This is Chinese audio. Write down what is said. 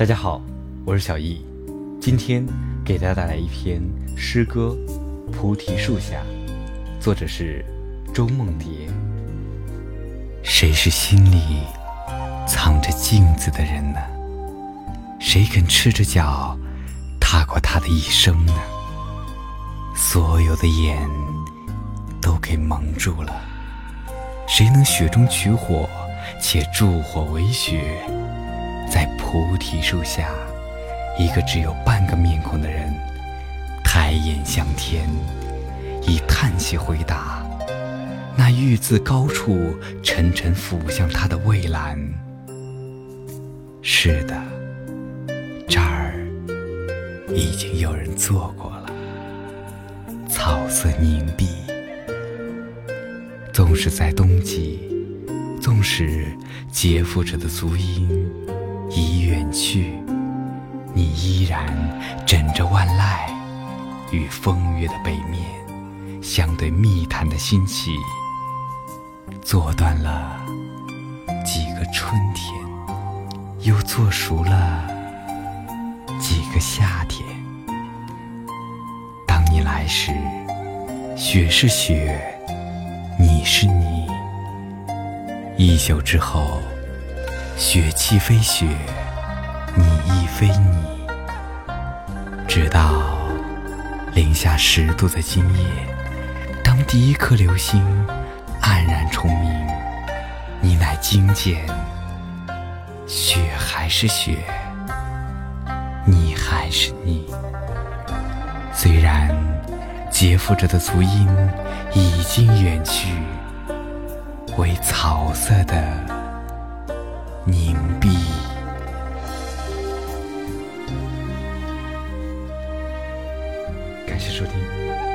大家好，我是小易，今天给大家带来一篇诗歌《菩提树下》，作者是周梦蝶。谁是心里藏着镜子的人呢？谁肯赤着脚踏过他的一生呢？所有的眼都给蒙住了，谁能雪中取火，且助火为雪？在菩提树下，一个只有半个面孔的人，抬眼向天，以叹息回答：“那玉自高处沉沉俯向他的蔚蓝。”是的，这儿已经有人坐过了。草色凝碧，纵使在冬季，纵使劫富者的足音。已远去，你依然枕着万籁，与风月的北面相对密谈的心气，做断了几个春天，又做熟了几个夏天。当你来时，雪是雪，你是你，一宿之后。雪气非雪，你亦非你。直到零下十度的今夜，当第一颗流星黯然重明，你乃惊见，雪还是雪，你还是你。虽然劫富者的足音已经远去，为草色的。凝碧。感谢收听。